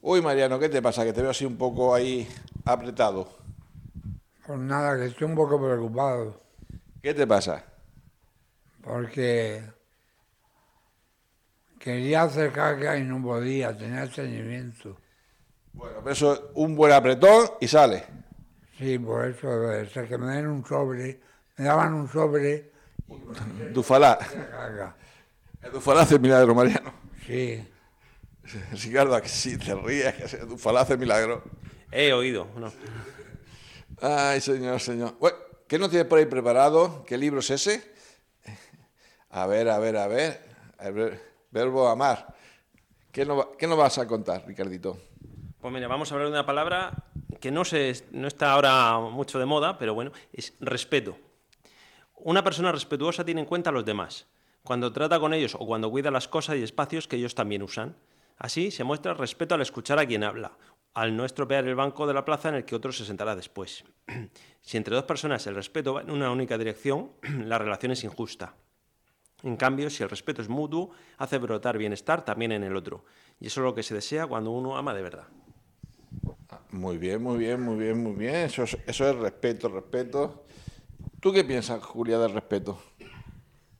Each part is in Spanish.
Uy, Mariano, ¿qué te pasa? Que te veo así un poco ahí apretado. Pues nada, que estoy un poco preocupado, ¿Qué te pasa? porque quería hacer caca y no podía, tenía estreñimiento. Bueno, pero eso es un buen apretón y sale. Sí, por eso, ser que me den un sobre, me daban un sobre Dufalá. caca. El Dufalá hace milagro, Mariano. Sí, Ricardo, ¿a que sí te ríes, que Dufalá hace milagro. He oído. no. Ay, señor, señor. Bueno, ¿qué nos tienes por ahí preparado? ¿Qué libro es ese? A ver, a ver, a ver. A ver, verbo amar. ¿Qué nos, qué nos vas a contar, Ricardito? Pues mira, vamos a hablar de una palabra que no, se, no está ahora mucho de moda, pero bueno, es respeto. Una persona respetuosa tiene en cuenta a los demás, cuando trata con ellos o cuando cuida las cosas y espacios que ellos también usan. Así se muestra respeto al escuchar a quien habla, al no estropear el banco de la plaza en el que otro se sentará después. Si entre dos personas el respeto va en una única dirección, la relación es injusta. En cambio, si el respeto es mutuo, hace brotar bienestar también en el otro. Y eso es lo que se desea cuando uno ama de verdad. Muy bien, muy bien, muy bien, muy bien. Eso es, eso es respeto, respeto. ¿Tú qué piensas, Julia, del respeto?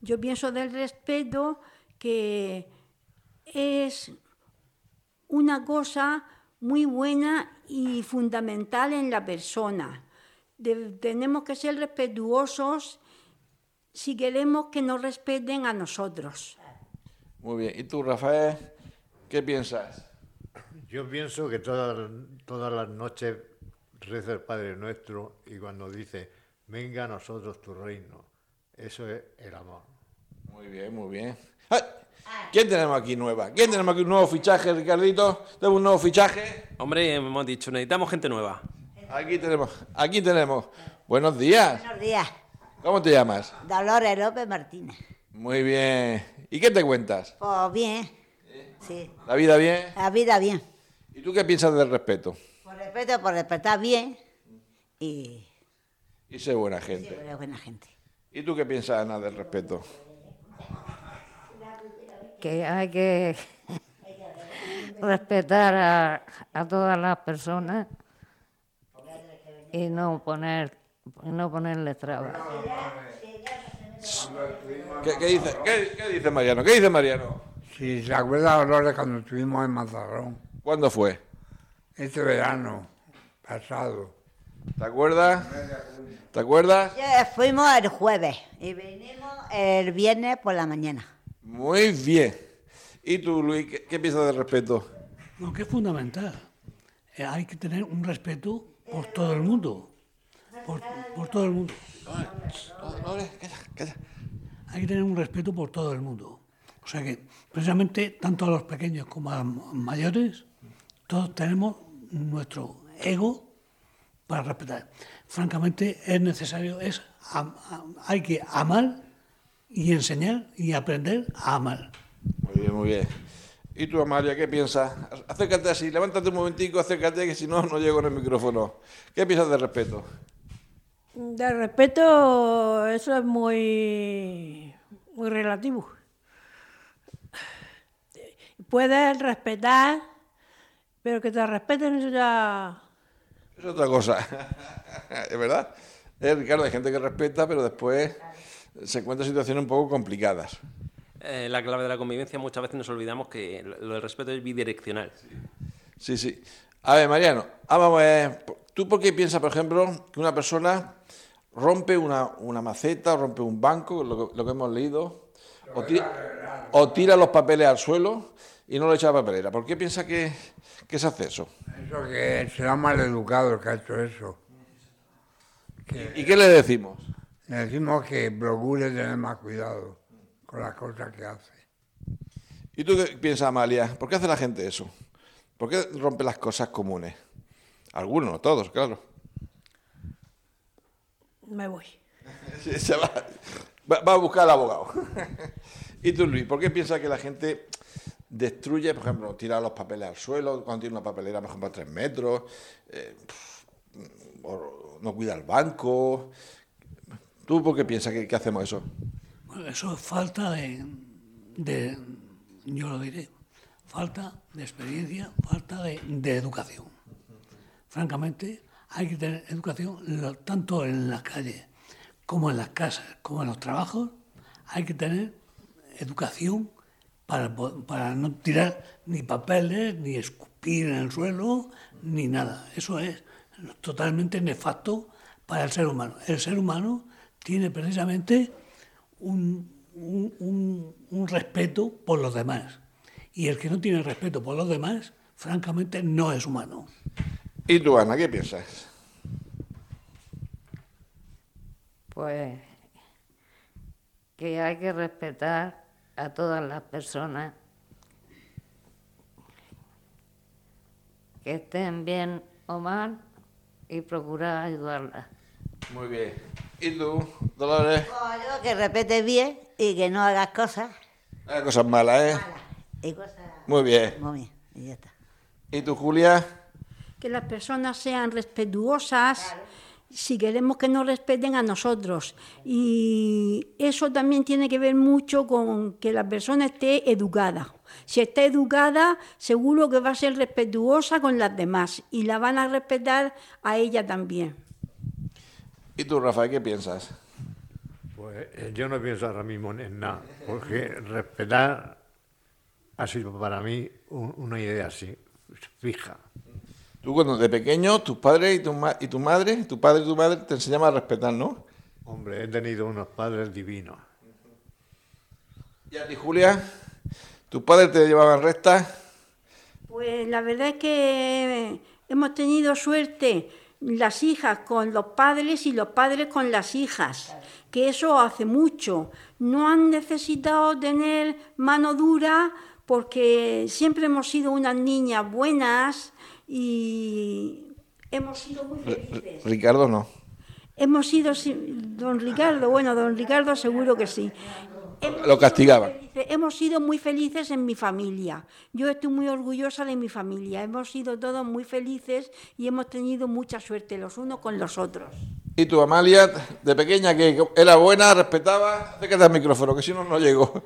Yo pienso del respeto que es una cosa muy buena y fundamental en la persona. De- tenemos que ser respetuosos si queremos que nos respeten a nosotros. Muy bien. ¿Y tú, Rafael, qué piensas? Yo pienso que todas, todas las noches reza el Padre Nuestro y cuando dice, venga a nosotros tu reino, eso es el amor. Muy bien, muy bien. ¿Quién tenemos aquí nueva? ¿Quién tenemos aquí un nuevo fichaje, Ricardito? ¿Tenemos un nuevo fichaje? Hombre, hemos dicho, necesitamos gente nueva. Aquí tenemos, aquí tenemos. Buenos días. Buenos días, ¿Cómo te llamas? Dolores López Martínez. Muy bien. ¿Y qué te cuentas? Pues bien, sí, ¿La vida bien? la vida bien. ¿Y tú qué piensas del respeto? Por respeto, por respetar bien y Y ser buena sí, gente. eres buena gente. ¿Y tú qué piensas, Ana, del respeto? Que hay que respetar a, a todas las personas y no poner no ponerle trabas. ¿Qué, qué dice, qué, qué dice Mariano? ¿Qué dice Mariano? si se acuerda Dolores cuando estuvimos en Mazarrón, ¿Cuándo fue? este verano pasado. ¿Te acuerdas? ¿Te acuerdas? Fuimos el jueves y venimos el viernes por la mañana. Muy bien. ¿Y tú, Luis, qué, qué piensas del respeto? No, que es fundamental. Eh, hay que tener un respeto por todo el mundo. Por, todo el mundo. Hay que tener un respeto por todo el mundo. O sea que, precisamente, tanto a los pequeños como a los mayores, todos tenemos nuestro ego para respetar. Francamente, es necesario, es, hay que amar y enseñar y aprender a amar. Muy bien, muy bien. ¿Y tú, Amalia, qué piensas? Acércate así, levántate un momentico, acércate, que si no, no llego en el micrófono. ¿Qué piensas del respeto? De respeto, eso es muy, muy relativo. Puedes respetar, pero que te respeten eso ya... Es otra cosa. ¿Es verdad? Eh, Ricardo, hay gente que respeta, pero después se encuentra en situaciones un poco complicadas. Eh, la clave de la convivencia muchas veces nos olvidamos que lo del respeto es bidireccional. Sí, sí. A ver, Mariano, ah, vamos. ¿Tú por qué piensas, por ejemplo, que una persona rompe una, una maceta o rompe un banco, lo, que- lo que hemos leído, o tira, o tira los papeles al suelo y no lo echa a la papelera? ¿Por qué piensa que, que se hace eso? Eso que será mal educado el que ha hecho eso. ¿Y qué le decimos? Le decimos que procure tener más cuidado con las cosas que hace. ¿Y tú qué piensas, Amalia? ¿Por qué hace la gente eso? ¿Por qué rompe las cosas comunes? Algunos, no todos, claro. Me voy. Sí, se va, a buscar al abogado. ¿Y tú, Luis, por qué piensas que la gente destruye, por ejemplo, tira los papeles al suelo cuando tiene una papelera, por ejemplo, a tres metros, eh, o no cuida el banco? ¿Tú por qué piensas que, hacemos eso? Bueno, eso es falta de, yo lo diré, falta de experiencia, falta de, de educación. Francamente, hay que tener educación tanto en las calles como en las casas, como en los trabajos. Hay que tener educación para, para no tirar ni papeles, ni escupir en el suelo, ni nada. Eso es totalmente nefasto para el ser humano. El ser humano tiene precisamente un, un- un- un respeto por los demás. Y el que no tiene respeto por los demás, francamente, no es humano. ¿Y tú, Ana, qué piensas? Pues que hay que respetar a todas las personas que estén bien o mal y procurar ayudarlas. Muy bien. ¿Y tú, Dolores? Pues yo que respete bien y que no hagas cosas. Hay cosas malas, ¿eh? Y cosas Muy bien. muy bien. Y ya está. ¿Y tú, Julia? Que las personas sean respetuosas si queremos que nos respeten a nosotros. Y eso también tiene que ver mucho con que la persona esté educada. Si está educada, seguro que va a ser respetuosa con las demás y la van a respetar a ella también. ¿Y tú, Rafael, qué piensas? Pues eh, yo no pienso ahora mismo en nada, porque respetar ha sido para mí un- una idea así, fija. Tú cuando de pequeño, tus padres y tu, ma- y tu madre, tu padre y tu madre te enseñaban a respetar, ¿no? Hombre, he tenido unos padres divinos. ¿Y a ti, Julia? ¿Tus padres te llevaban recta? Pues la verdad es que hemos tenido suerte las hijas con los padres y los padres con las hijas, que eso hace mucho. No han necesitado tener mano dura porque siempre hemos sido unas niñas buenas y hemos sido muy felices. Ricardo no. Hemos sido, si- don Ricardo, bueno, don Ricardo seguro que sí. Hemos Lo castigaban. Hemos sido muy felices en mi familia. Yo estoy muy orgullosa de mi familia. Hemos sido todos muy felices y hemos tenido mucha suerte los unos con los otros. ¿Y tu Amalia, de pequeña, que era buena, respetaba? Acércate al micrófono, que si no, no llego.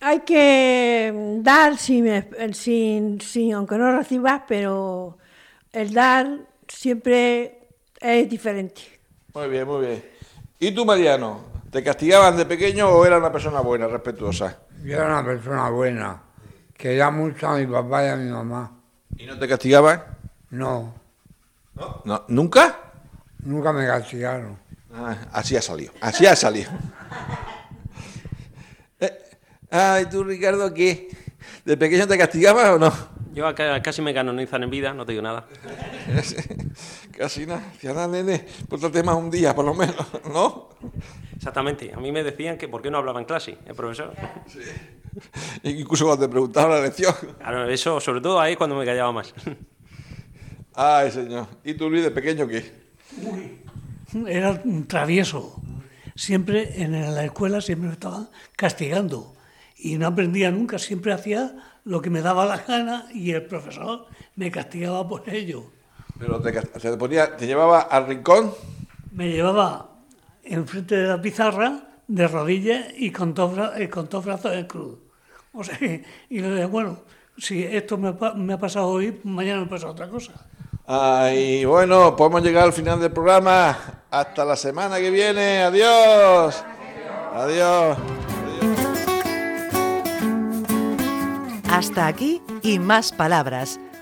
Hay que dar sin, sin, sin- aunque no recibas, pero el dar siempre es diferente. Muy bien, muy bien. ¿Y tú, Mariano? ¿Te castigaban de pequeño o era una persona buena, respetuosa? Yo era una persona buena. Quería mucho a mi papá y a mi mamá. ¿Y no te castigaban? No, No, ¿Nunca? nunca me castigaron. Ah, así ha salido, así ha salido. Eh, Ay, tú, Ricardo, ¿qué? ¿De pequeño te castigaban o no? Yo acá casi me canonizan en vida, no te digo nada. Casi nada. "Anda, nene, pórtate más un día, por lo menos, ¿no? Exactamente. A mí me decían que por qué no hablaba en clase, el profesor. Incluso cuando te preguntaban la lección. Claro, eso, sobre todo ahí cuando me callaba más. Ay, señor. ¿Y tú, Luis, de pequeño qué? Era un travieso. Siempre en la escuela siempre me estaban castigando y no aprendía nunca, siempre hacía lo que me daba la gana y el profesor me castigaba por ello. Pero te, te ponía, te llevaba al rincón. Me llevaba enfrente de la pizarra de rodillas y con dos, eh, con dos brazos en cruz. O sea, que- y le decía, bueno, si esto me, ha pasado hoy, mañana me pasa otra cosa. Ay, bueno, podemos llegar al final del programa. Hasta la semana que viene. Adiós. Adiós. Hasta aquí y más palabras.